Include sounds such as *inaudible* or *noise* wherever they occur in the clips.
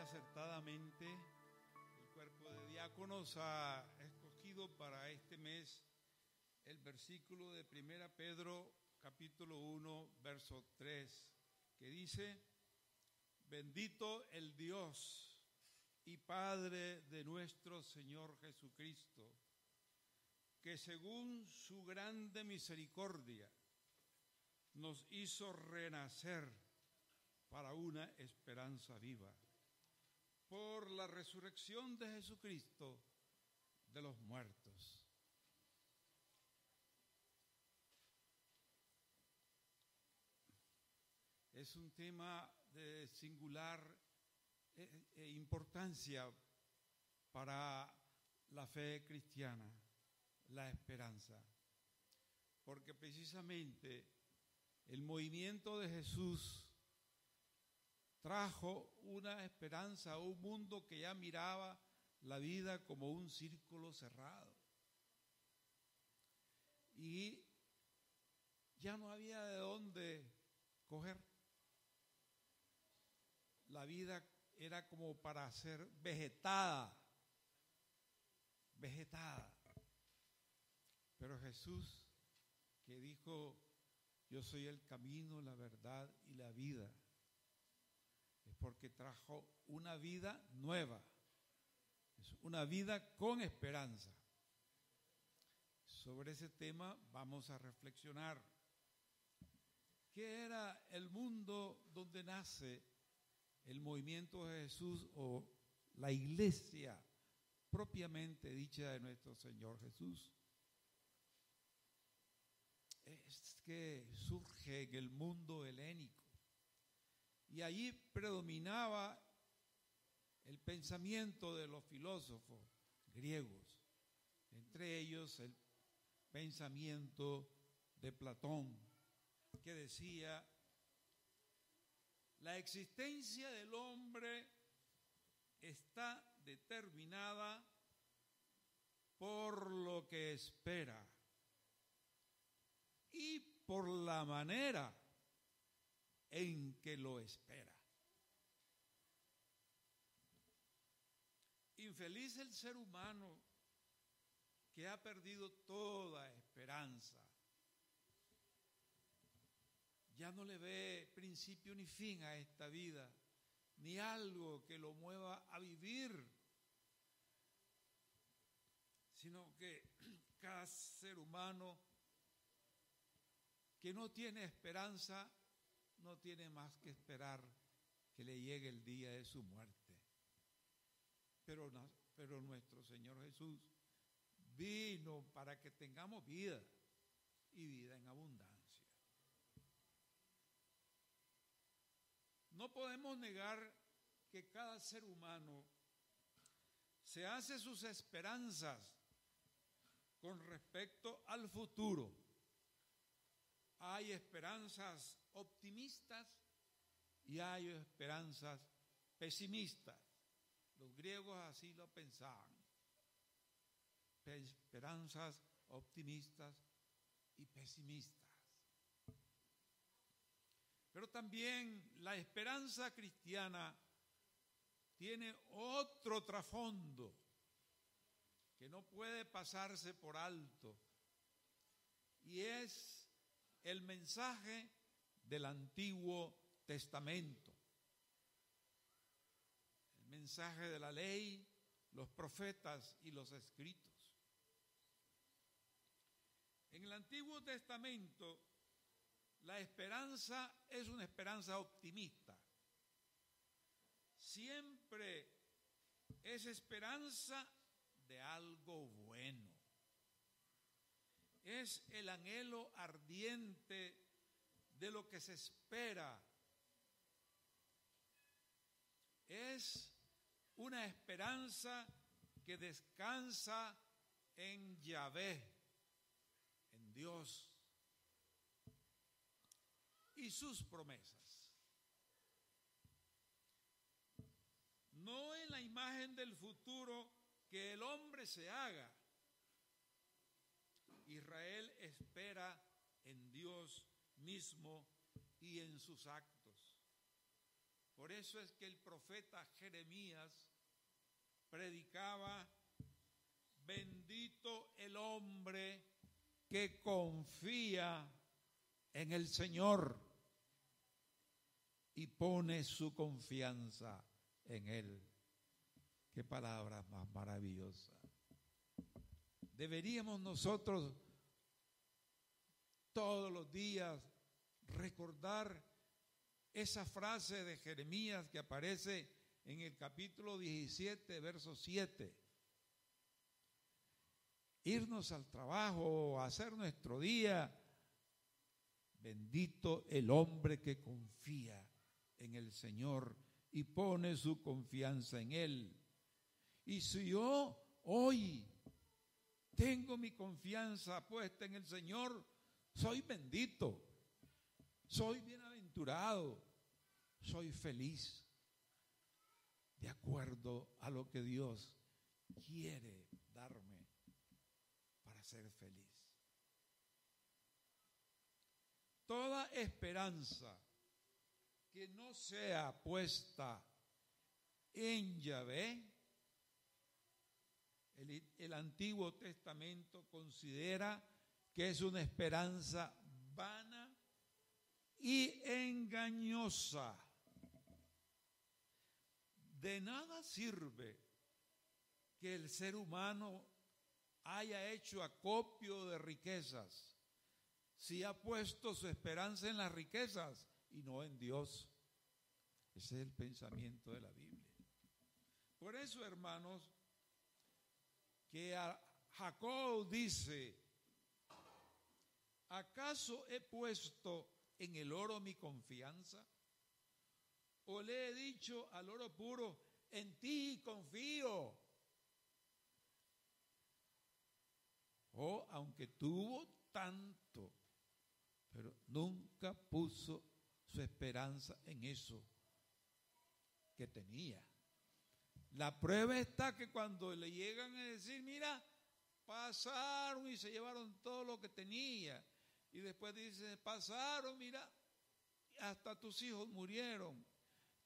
acertadamente el cuerpo de diáconos ha escogido para este mes el versículo de Primera Pedro capítulo 1 verso 3 que dice, bendito el Dios y Padre de nuestro Señor Jesucristo, que según su grande misericordia nos hizo renacer para una esperanza viva por la resurrección de Jesucristo de los muertos. Es un tema de singular eh, eh, importancia para la fe cristiana, la esperanza, porque precisamente el movimiento de Jesús trajo una esperanza a un mundo que ya miraba la vida como un círculo cerrado. Y ya no había de dónde coger. La vida era como para ser vegetada, vegetada. Pero Jesús, que dijo, yo soy el camino, la verdad y la vida porque trajo una vida nueva, una vida con esperanza. Sobre ese tema vamos a reflexionar. ¿Qué era el mundo donde nace el movimiento de Jesús o la iglesia propiamente dicha de nuestro Señor Jesús? Es que surge en el mundo helénico y allí predominaba el pensamiento de los filósofos griegos, entre ellos el pensamiento de Platón, que decía, la existencia del hombre está determinada por lo que espera y por la manera en que lo espera. Infeliz el ser humano que ha perdido toda esperanza. Ya no le ve principio ni fin a esta vida, ni algo que lo mueva a vivir, sino que *clears throat* cada ser humano que no tiene esperanza no tiene más que esperar que le llegue el día de su muerte. Pero, pero nuestro Señor Jesús vino para que tengamos vida y vida en abundancia. No podemos negar que cada ser humano se hace sus esperanzas con respecto al futuro. Hay esperanzas optimistas y hay esperanzas pesimistas. Los griegos así lo pensaban. Esperanzas optimistas y pesimistas. Pero también la esperanza cristiana tiene otro trasfondo que no puede pasarse por alto y es el mensaje del Antiguo Testamento. El mensaje de la ley, los profetas y los escritos. En el Antiguo Testamento, la esperanza es una esperanza optimista. Siempre es esperanza de algo bueno. Es el anhelo ardiente de lo que se espera. Es una esperanza que descansa en Yahvé, en Dios y sus promesas. No en la imagen del futuro que el hombre se haga. Israel espera en Dios mismo y en sus actos. Por eso es que el profeta Jeremías predicaba, bendito el hombre que confía en el Señor y pone su confianza en Él. Qué palabra más maravillosa. Deberíamos nosotros todos los días recordar esa frase de Jeremías que aparece en el capítulo 17, verso 7. Irnos al trabajo, hacer nuestro día. Bendito el hombre que confía en el Señor y pone su confianza en Él. Y si yo hoy tengo mi confianza puesta en el Señor, soy bendito, soy bienaventurado, soy feliz, de acuerdo a lo que Dios quiere darme para ser feliz. Toda esperanza que no sea puesta en Yahvé, el, Antiguo Testamento considera que es una esperanza vana y engañosa. De nada sirve que el ser humano haya hecho acopio de riquezas si ha puesto su esperanza en las riquezas y no en Dios. Ese es el pensamiento de la Biblia. Por eso, hermanos, que a Jacob dice, ¿acaso he puesto en el oro mi confianza? ¿O le he dicho al oro puro, en ti confío? O aunque tuvo tanto, pero nunca puso su esperanza en eso que tenía. La prueba está que cuando le llegan a decir, mira, pasaron y se llevaron todo lo que tenía. Y después dice, pasaron, mira, hasta tus hijos murieron.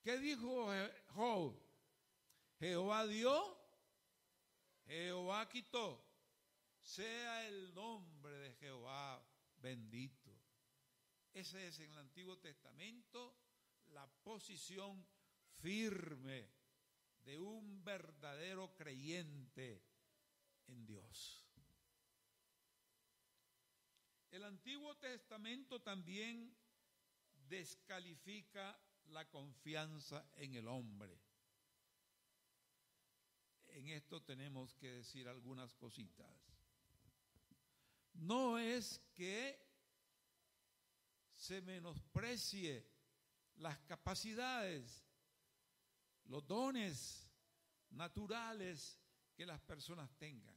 ¿Qué dijo Job? Jehová dio, Jehová quitó. Sea el nombre de Jehová bendito. Ese es en el Antiguo Testamento la posición firme de un verdadero creyente en Dios. El Antiguo Testamento también descalifica la confianza en el hombre. En esto tenemos que decir algunas cositas. No es que se menosprecie las capacidades, los dones naturales que las personas tengan.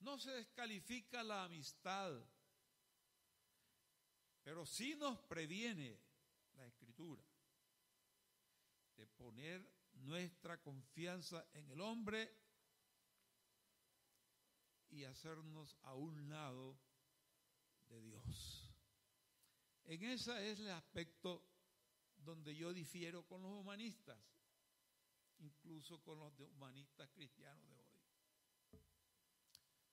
No se descalifica la amistad, pero sí nos previene la escritura de poner nuestra confianza en el hombre y hacernos a un lado de Dios. En ese es el aspecto donde yo difiero con los humanistas, incluso con los humanistas cristianos de hoy.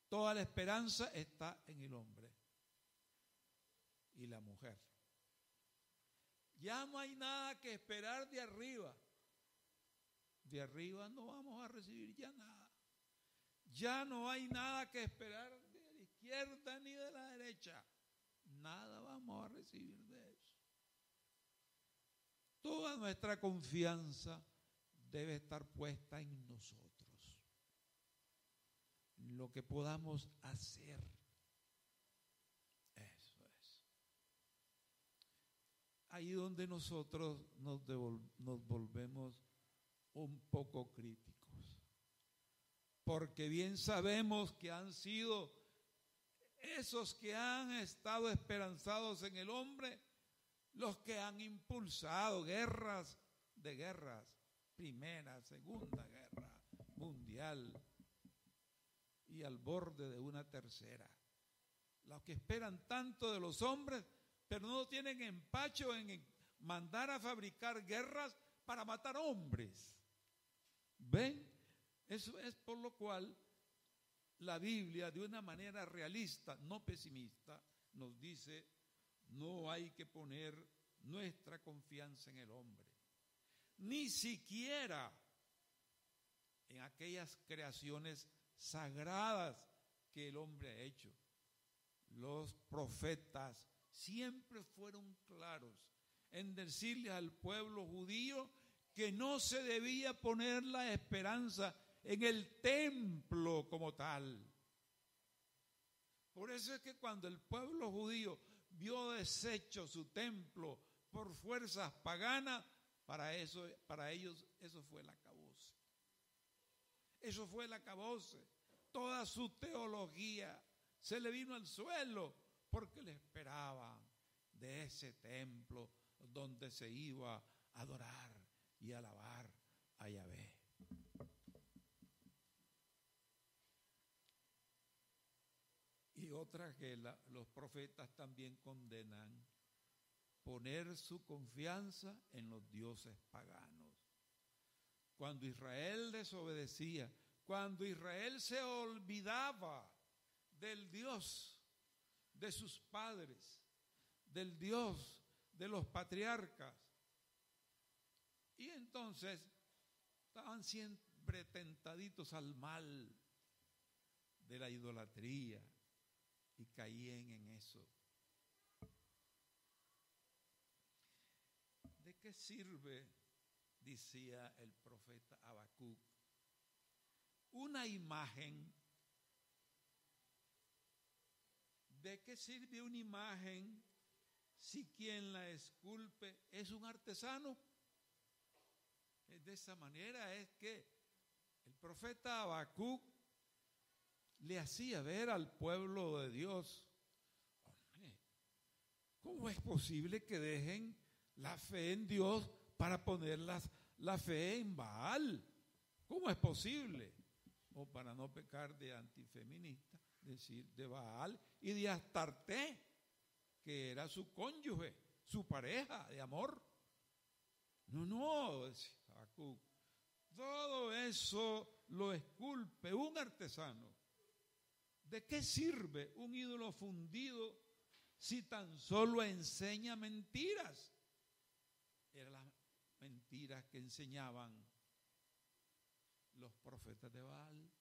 Toda la esperanza está en el hombre y la mujer. Ya no hay nada que esperar de arriba. De arriba no vamos a recibir ya nada. Ya no hay nada que esperar de la izquierda ni de la derecha nada vamos a recibir. Toda nuestra confianza debe estar puesta en nosotros. Lo que podamos hacer. Eso es. Ahí donde nosotros nos, nos volvemos un poco críticos. Porque bien sabemos que han sido esos que han estado esperanzados en el hombre, los que han impulsado guerras de guerras, primera, segunda guerra mundial y al borde de una tercera. Los que esperan tanto de los hombres, pero no tienen empacho en mandar a fabricar guerras para matar hombres. ¿Ven? Eso es por lo cual la Biblia, de una manera realista, no pesimista, nos dice, no hay que poner nuestra confianza en el hombre, ni siquiera en aquellas creaciones sagradas que el hombre ha hecho. Los profetas siempre fueron claros en decirle al pueblo judío que no se debía poner la esperanza en el templo como tal. Por eso es que cuando el pueblo judío vio deshecho su templo por fuerzas paganas, para, eso, para ellos eso fue el acabose. Eso fue el acabose. Toda su teología se le vino al suelo porque le esperaban de ese templo donde se iba a adorar y alabar a Yahvé. Y otra que los profetas también condenan, poner su confianza en los dioses paganos. Cuando Israel desobedecía, cuando Israel se olvidaba del Dios de sus padres, del Dios de los patriarcas, y entonces estaban siempre tentaditos al mal de la idolatría y caían en eso. ¿De qué sirve, decía el profeta Habacuc, una imagen? ¿De qué sirve una imagen si quien la esculpe es un artesano? De esa manera es que el profeta Habacuc le hacía ver al pueblo de Dios, ¿cómo es posible que dejen la fe en Dios para poner la fe en Baal? ¿Cómo es posible? O para no pecar de antifeminista, decir de Baal y de Astarte, que era su cónyuge, su pareja de amor. No, no, todo eso lo esculpe un artesano. ¿De qué sirve un ídolo fundido si tan solo enseña mentiras? Eran las mentiras que enseñaban los profetas de Baal.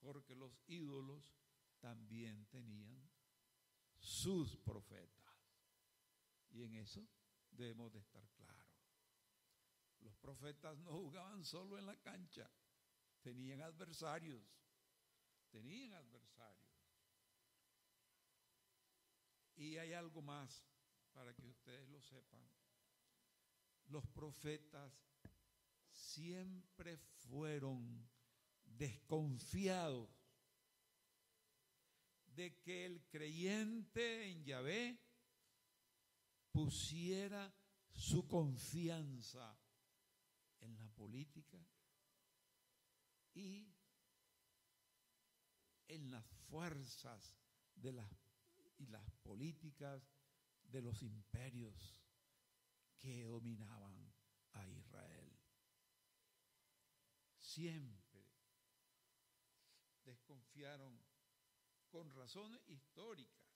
Porque los ídolos también tenían sus profetas. Y en eso debemos de estar claros. Los profetas no jugaban solo en la cancha, tenían adversarios, tenían adversarios. Y hay algo más para que ustedes lo sepan. Los profetas siempre fueron desconfiados de que el creyente en Yahvé pusiera su confianza en la política y en las fuerzas de las, y las políticas de los imperios que dominaban a Israel. Siempre desconfiaron con razones históricas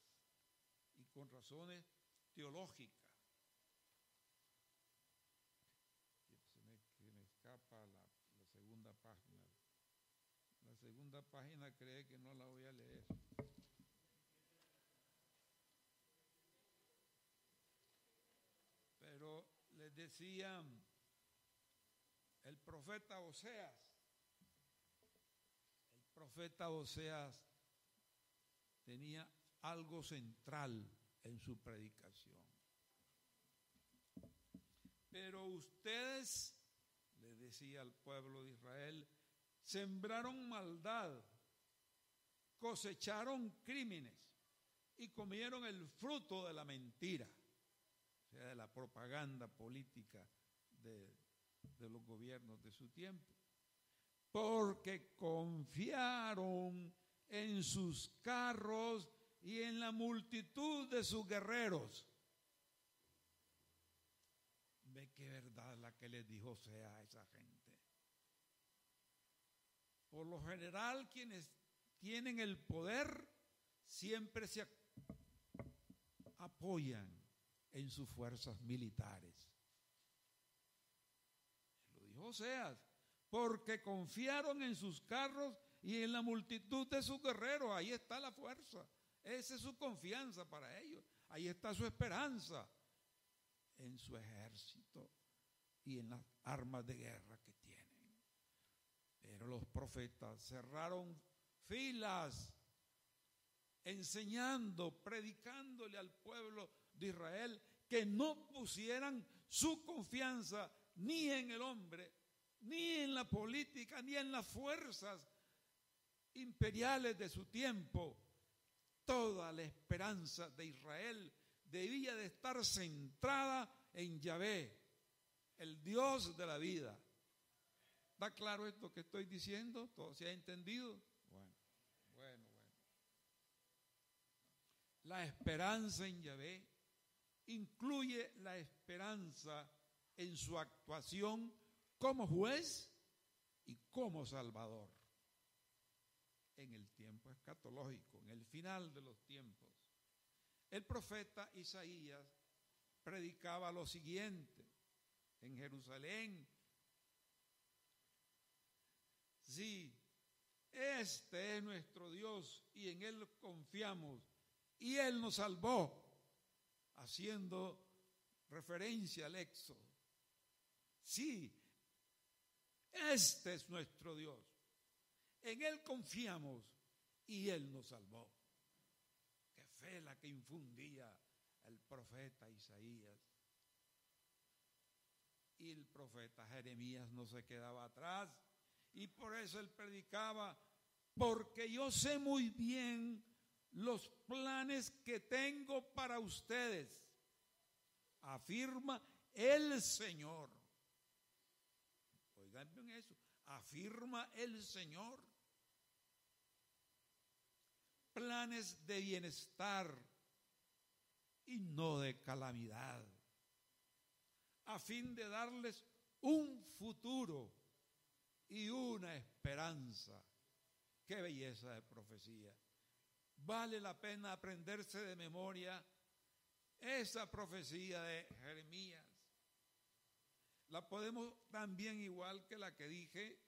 y con razones teológica. Se me, escapa la segunda página. Segunda página cree que no la voy a leer. Pero les decían el profeta Oseas, el profeta Oseas tenía algo central en su predicación. Pero ustedes, le decía al pueblo de Israel, sembraron maldad, cosecharon crímenes y comieron el fruto de la mentira, o sea, de la propaganda política de, los gobiernos de su tiempo, porque confiaron en sus carros y en la multitud de sus guerreros. Ve qué verdad la que les dijo sea a esa gente. Por lo general, quienes tienen el poder siempre se apoyan en sus fuerzas militares. Lo dijo Oseas, porque confiaron en sus carros y en la multitud de sus guerreros. Ahí está la fuerza. Esa es su confianza para ellos. Ahí está su esperanza en su ejército y en las armas de guerra que. Pero los profetas cerraron filas enseñando, predicándole al pueblo de Israel que no pusieran su confianza ni en el hombre, ni en la política, ni en las fuerzas imperiales de su tiempo. Toda la esperanza de Israel debía de estar centrada en Yahvé, el Dios de la vida. ¿Está claro esto que estoy diciendo? ¿Todo se ha entendido? Bueno, bueno, bueno. La esperanza en Yahvé incluye la esperanza en su actuación como juez y como salvador en el tiempo escatológico, en el final de los tiempos. El profeta Isaías predicaba lo siguiente en Jerusalén. Sí, este es nuestro Dios y en Él confiamos y Él nos salvó, haciendo referencia al éxodo. Sí, este es nuestro Dios. En Él confiamos y Él nos salvó. Qué fe la que infundía el profeta Isaías. Y el profeta Jeremías no se quedaba atrás. Y por eso él predicaba, porque yo sé muy bien los planes que tengo para ustedes, afirma el Señor. Oigan bien eso, afirma el Señor. Planes de bienestar y no de calamidad, a fin de darles un futuro y una esperanza. Qué belleza de profecía. Vale la pena aprenderse de memoria esa profecía de Jeremías. La podemos también igual que la que dije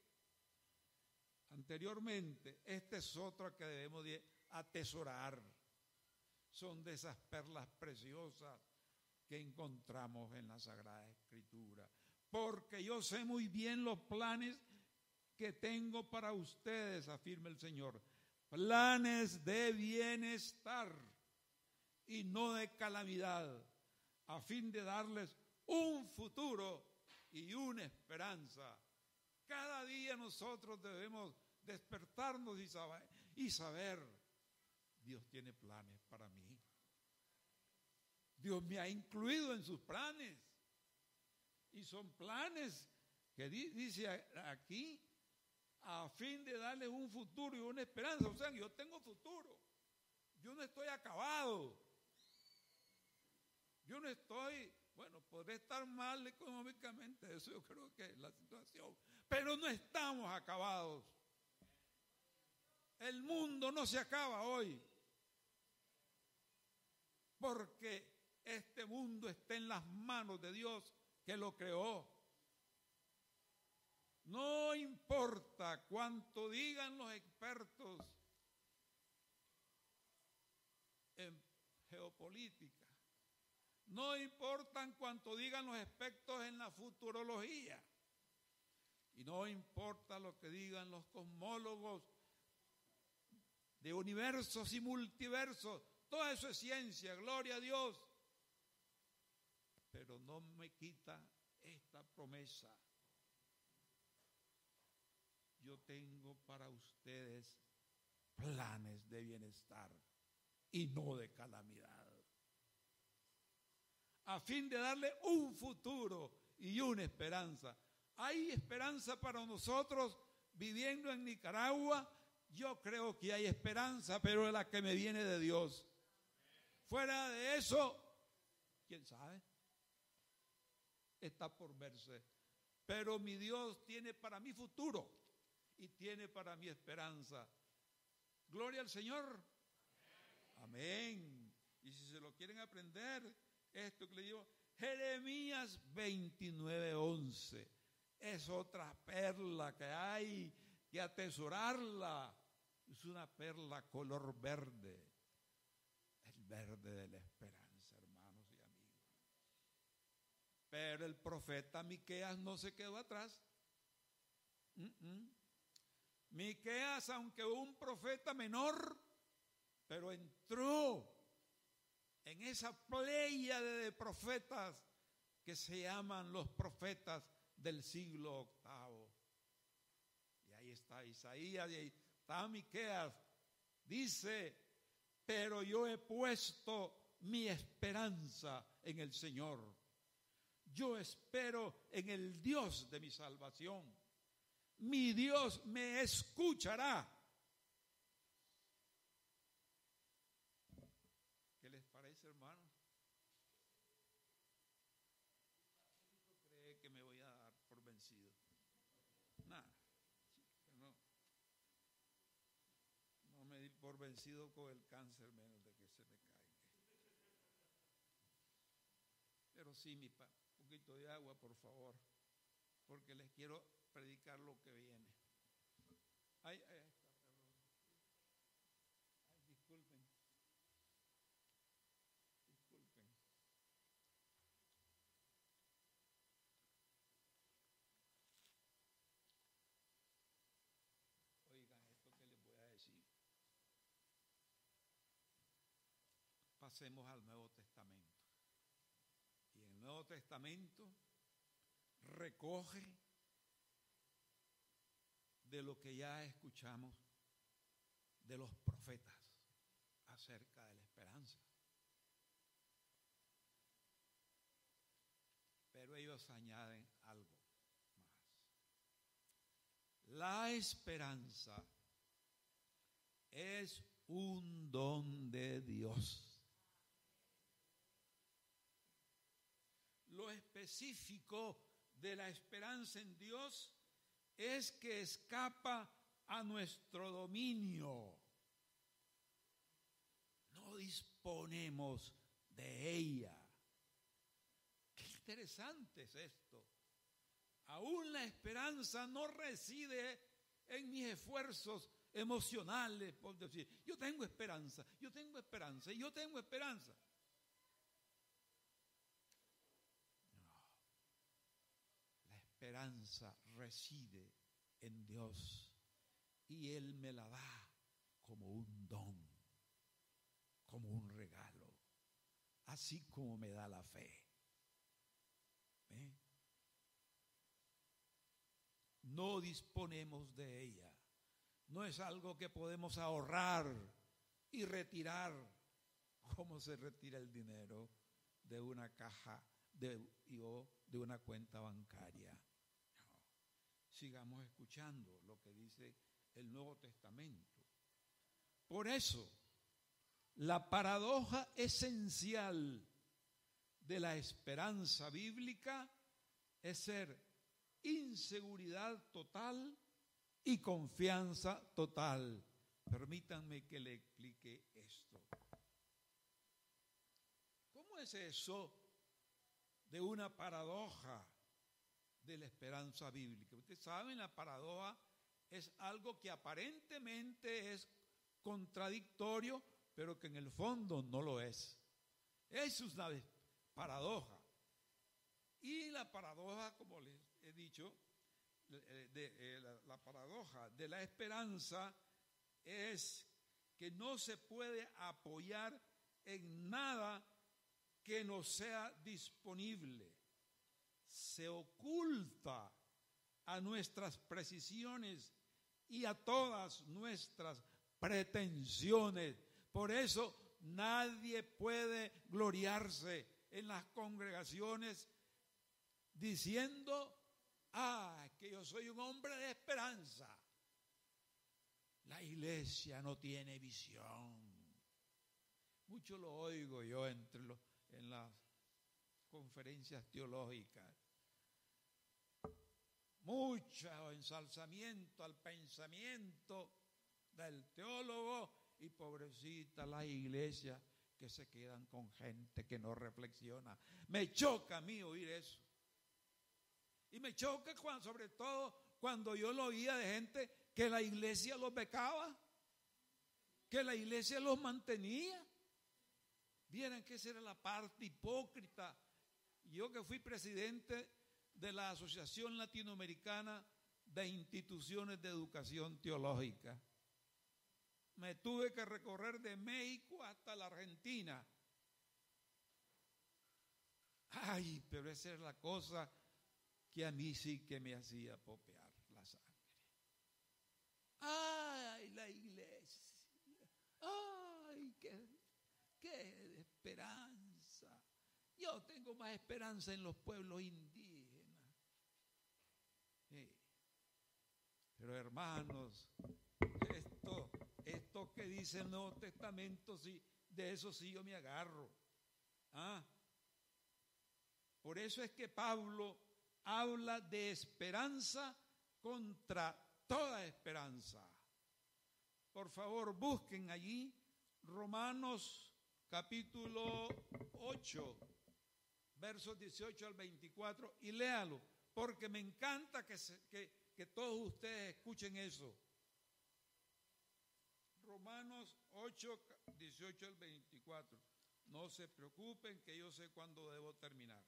anteriormente. Esta es otra que debemos de atesorar son de esas perlas preciosas que encontramos en la Sagrada Escritura. Porque yo sé muy bien los planes que tengo para ustedes, afirma el Señor. Planes de bienestar y no de calamidad, a fin de darles un futuro y una esperanza. Cada día nosotros debemos despertarnos y saber, y saber Dios tiene planes para mí. Dios me ha incluido en sus planes. Y son planes que dice aquí a fin de darles un futuro y una esperanza. O sea, yo tengo futuro. Yo no estoy acabado. Yo no estoy, bueno, podré estar mal económicamente, eso yo creo que es la situación. Pero no estamos acabados. El mundo no se acaba hoy porque este mundo está en las manos de Dios que lo creó. No importa cuánto digan los expertos en geopolítica. No importa cuánto digan los expertos en la futurología. Y no importa lo que digan los cosmólogos de universos y multiversos. Todo eso es ciencia, gloria a Dios. Pero no me quita esta promesa. Tengo para ustedes planes de bienestar y no de calamidad. A fin de darle un futuro y una esperanza. Hay esperanza para nosotros viviendo en Nicaragua yo creo que hay esperanza, pero la que me viene de Dios. Fuera de eso, quién sabe, está por verse. Pero mi Dios tiene para mi futuro y tiene para mi esperanza. Gloria al Señor. Amén. Y si se lo quieren aprender, esto que le digo, Jeremías 29, 11. Es otra perla que hay que atesorarla. Es una perla color verde. El verde de la esperanza, hermanos y amigos. Pero el profeta Miqueas no se quedó atrás. Miqueas, aunque un profeta menor, pero entró en esa playa de profetas que se llaman los profetas del siglo octavo. Y ahí está Isaías y ahí está Miqueas. Dice, pero yo he puesto mi esperanza en el Señor. Yo espero en el Dios de mi salvación. Mi Dios me escuchará. Por vencido con el cáncer menos de que se me caiga. Pero sí, mi pa, un poquito de agua, por favor, porque les quiero predicar lo que viene. Ay, ay. Ay, disculpen. Disculpen. pasemos al Nuevo Testamento. Y el Nuevo Testamento recoge de lo que ya escuchamos de los profetas acerca de la esperanza. Pero ellos añaden algo más. La esperanza es un don de Dios. lo específico de la esperanza en Dios es que escapa a nuestro dominio. No disponemos de ella. Qué interesante es esto. Aún la esperanza no reside en mis esfuerzos emocionales, por decir, yo tengo esperanza, yo tengo esperanza, yo tengo esperanza. Esperanza reside en Dios y Él me la da como un don, como un regalo, así como me da la fe. ¿Eh? No disponemos de ella. No es algo que podemos ahorrar y retirar como se retira el dinero de una caja de, o de una cuenta bancaria sigamos escuchando lo que dice el Nuevo Testamento. Por eso, la paradoja esencial de la esperanza bíblica es ser inseguridad total y confianza total. Permítanme que le explique esto. ¿Cómo es eso de una paradoja? De la esperanza bíblica. Ustedes saben, la paradoja es algo que aparentemente es contradictorio, pero que en el fondo no lo es. Es una paradoja. Y la paradoja, como les he dicho, eh, eh, la paradoja de la esperanza es que no se puede apoyar en nada que no sea disponible se oculta a nuestras precisiones y a todas nuestras pretensiones. Por eso nadie puede gloriarse en las congregaciones diciendo, ah, que yo soy un hombre de esperanza. la iglesia no tiene visión. Mucho lo oigo yo entre los, en las conferencias teológicas. Mucho ensalzamiento al pensamiento del teólogo y pobrecita la iglesia que se quedan con gente que no reflexiona. Me choca a mí oír eso. Y me choca cuando, sobre todo cuando yo lo oía de gente que la iglesia los becaba, que la iglesia los mantenía. Vieran que esa era la parte hipócrita. Yo que fui presidente de la Asociación Latinoamericana de Instituciones de Educación Teológica. Me tuve que recorrer de México hasta la Argentina. Ay, pero esa es la cosa que a mí sí que me hacía popear la sangre. Ay, la iglesia. Ay, qué, qué esperanza. Yo tengo más esperanza en los pueblos indígenas. Pero hermanos, esto, esto que dice el Nuevo Testamento, sí, de eso sí yo me agarro. ¿Ah? Por eso es que Pablo habla de esperanza contra toda esperanza. Por favor, busquen allí Romanos capítulo 8, versos 18 al 24 y léalo, porque me encanta que, que, que todos ustedes escuchen eso. Romanos 8, 18 al 24. No se preocupen que yo sé cuándo debo terminar.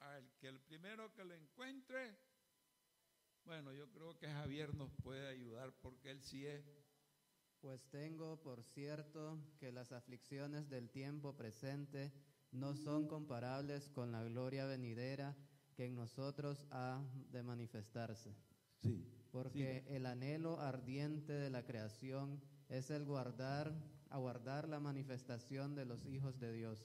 Al que el primero que lo encuentre, bueno, yo creo que Javier nos puede ayudar porque él sí es. Pues tengo por cierto que las aflicciones del tiempo presente no son comparables con la gloria venidera que en nosotros ha de manifestarse. Sí. Porque el anhelo ardiente de la creación es el guardar, aguardar la manifestación de los hijos de Dios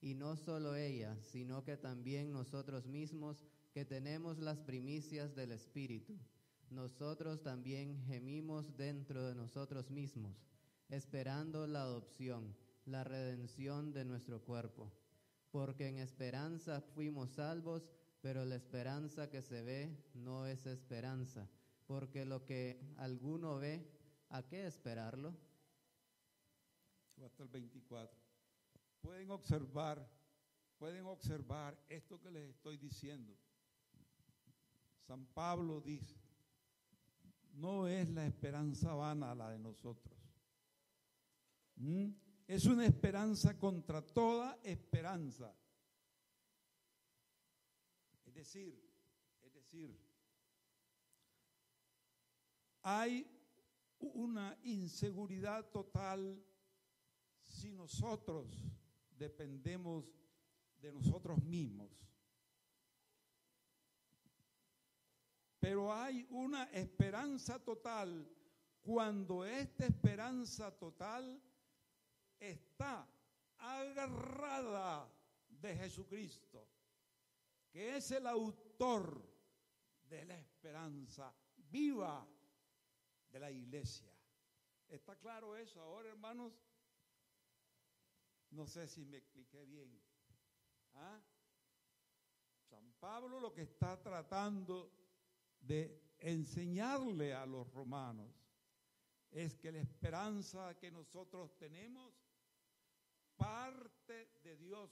Y no solo ella, sino que también nosotros mismos que tenemos las primicias del Espíritu. Nosotros también gemimos dentro de nosotros mismos, esperando la adopción, la redención de nuestro cuerpo. Porque en esperanza fuimos salvos, pero la esperanza que se ve no es esperanza, porque lo que alguno ve, ¿a qué esperarlo? Hasta el 24 pueden observar, pueden observar esto que les estoy diciendo. San Pablo dice, no es la esperanza vana la de nosotros. ¿Mm? Es una esperanza contra toda esperanza. Es decir, es decir, hay una inseguridad total si nosotros dependemos de nosotros mismos. Pero hay una esperanza total cuando esta esperanza total está agarrada de Jesucristo, que es el autor de la esperanza viva de la iglesia. ¿Está claro eso ahora, hermanos? No sé si me expliqué bien. ¿Ah? San Pablo lo que está tratando de enseñarle a los romanos es que la esperanza que nosotros tenemos parte de Dios,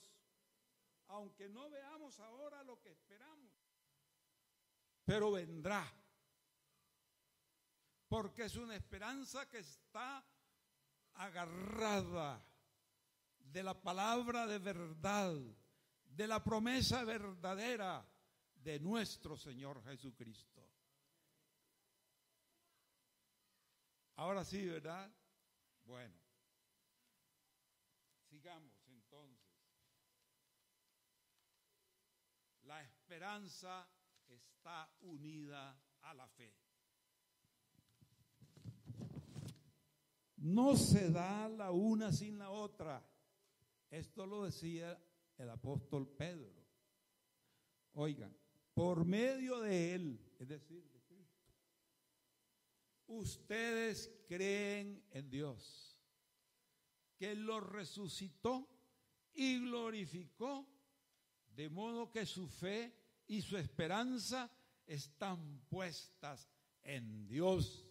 aunque no veamos ahora lo que esperamos, pero vendrá. porque es una esperanza que está agarrada de la palabra de verdad, de la promesa verdadera de nuestro Señor Jesucristo. Ahora sí, ¿verdad? Bueno, sigamos entonces. La esperanza está unida a la fe. No se da la una sin la otra. Esto lo decía el apóstol Pedro. Oigan, por medio de él, es decir, de Cristo, ustedes creen en Dios, que lo resucitó y glorificó, de modo que su fe y su esperanza están puestas en Dios.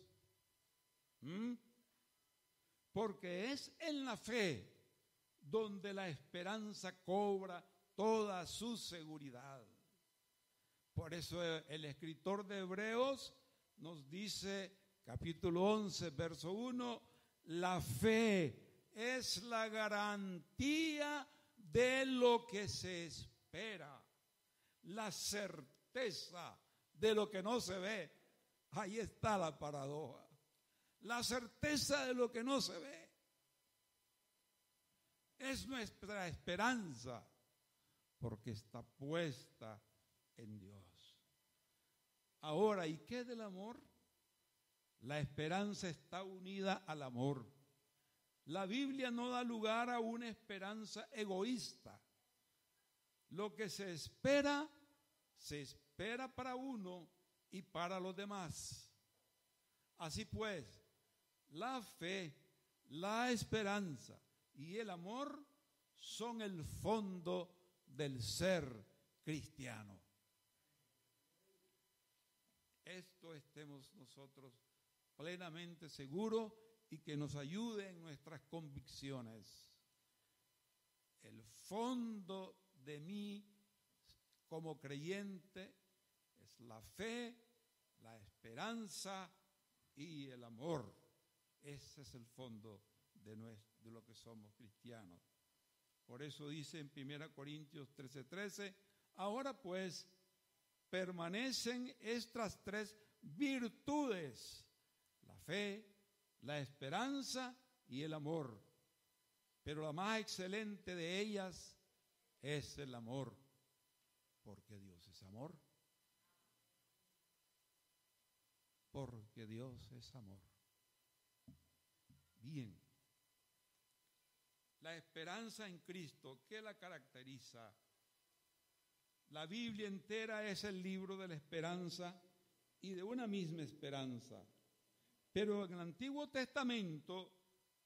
¿Mm? Porque es en la fe donde la esperanza cobra toda su seguridad. Por eso el escritor de Hebreos nos dice, capítulo 11, verso 1, la fe es la garantía de lo que se espera, la certeza de lo que no se ve. Ahí está la paradoja la certeza de lo que no se ve. Es nuestra esperanza porque está puesta en Dios. Ahora, ¿y qué del amor? La esperanza está unida al amor. La Biblia no da lugar a una esperanza egoísta. Lo que se espera, se espera para uno y para los demás. Así pues, la fe, la esperanza y el amor son el fondo del ser cristiano. Esto estemos nosotros plenamente seguros y que nos ayude en nuestras convicciones. El fondo de mí como creyente es la fe, la esperanza y el amor. Ese es el fondo de, de lo que somos cristianos. Por eso dice en 1 Corintios 13:13, 13, ahora pues permanecen estas tres virtudes, la fe, la esperanza y el amor. Pero la más excelente de ellas es el amor, porque Dios es amor. Porque Dios es amor. Bien. Esperanza en Cristo, ¿qué la caracteriza? La Biblia entera es el libro de la esperanza y de una misma esperanza. Pero en el Antiguo Testamento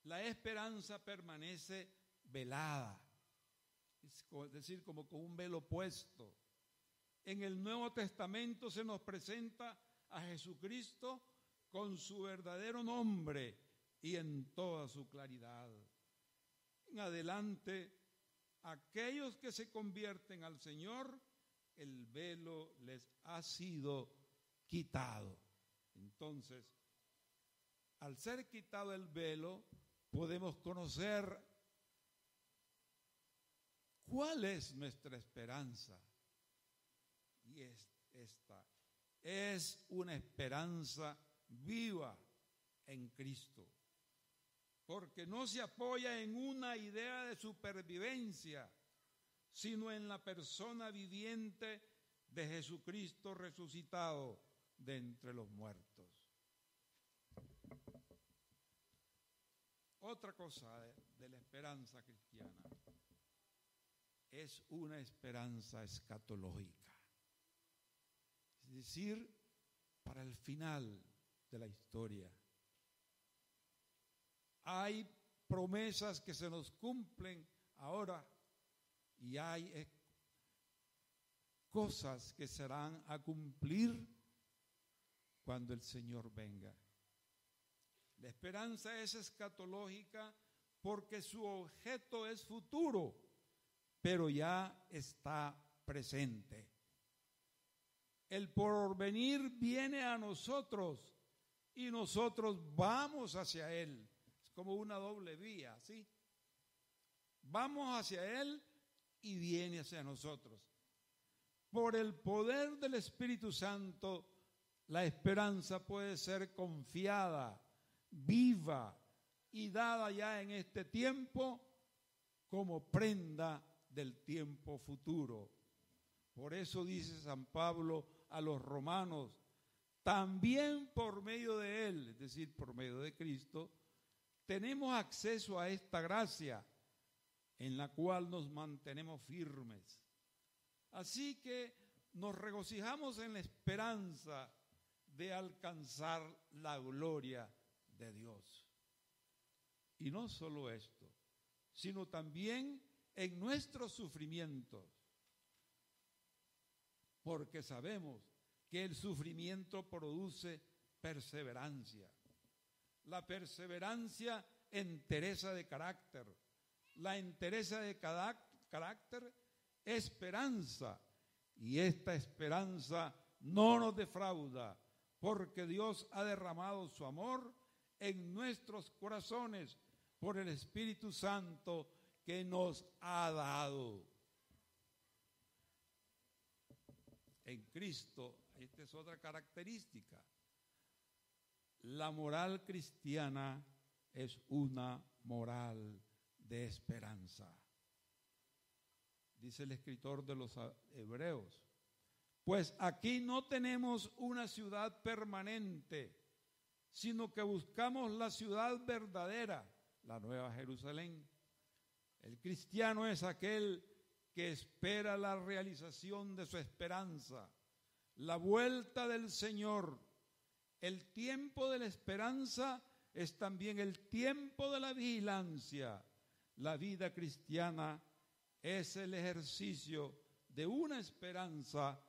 la esperanza permanece velada, es decir, como con un velo puesto. En el Nuevo Testamento se nos presenta a Jesucristo con su verdadero nombre y en toda su claridad. Adelante, aquellos que se convierten al Señor, el velo les ha sido quitado. Entonces, al ser quitado el velo, podemos conocer cuál es nuestra esperanza. Y es esta es una esperanza viva en Cristo porque no se apoya en una idea de supervivencia, sino en la persona viviente de Jesucristo resucitado de entre los muertos. Otra cosa de, la esperanza cristiana es una esperanza escatológica, es decir, para el final de la historia hay promesas que se nos cumplen ahora y hay cosas que serán a cumplir cuando el Señor venga. La esperanza es escatológica porque su objeto es futuro, pero ya está presente. El porvenir viene a nosotros y nosotros vamos hacia Él. Como una doble vía, ¿sí? Vamos hacia Él y viene hacia nosotros. Por el poder del Espíritu Santo, la esperanza puede ser confiada, viva y dada ya en este tiempo como prenda del tiempo futuro. Por eso dice San Pablo a los romanos, también por medio de Él, es decir, por medio de Cristo, tenemos acceso a esta gracia en la cual nos mantenemos firmes. Así que nos regocijamos en la esperanza de alcanzar la gloria de Dios. Y no solo esto, sino también en nuestros sufrimientos, porque sabemos que el sufrimiento produce perseverancia. La perseverancia entereza de carácter. La entereza de carácter, esperanza. Y esta esperanza no nos defrauda, porque Dios ha derramado su amor en nuestros corazones por el Espíritu Santo que nos ha dado. En Cristo esta es otra característica. La moral cristiana es una moral de esperanza. Dice el escritor de los hebreos. Pues aquí no tenemos una ciudad permanente, sino que buscamos la ciudad verdadera, la nueva Jerusalén. El cristiano es aquel que espera la realización de su esperanza la vuelta del Señor. El tiempo de la esperanza es también el tiempo de la vigilancia. La vida cristiana es el ejercicio de una esperanza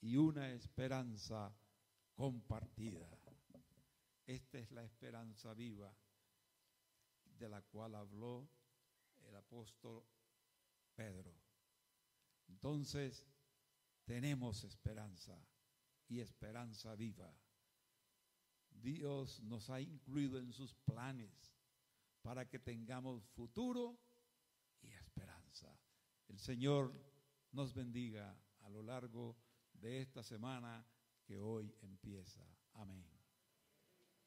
y una esperanza compartida. Esta es la esperanza viva de la cual habló el apóstol Pedro. Entonces, tenemos esperanza y esperanza viva. Dios nos ha incluido en sus planes para que tengamos futuro y esperanza. El Señor nos bendiga a lo largo de esta semana que hoy empieza. Amén.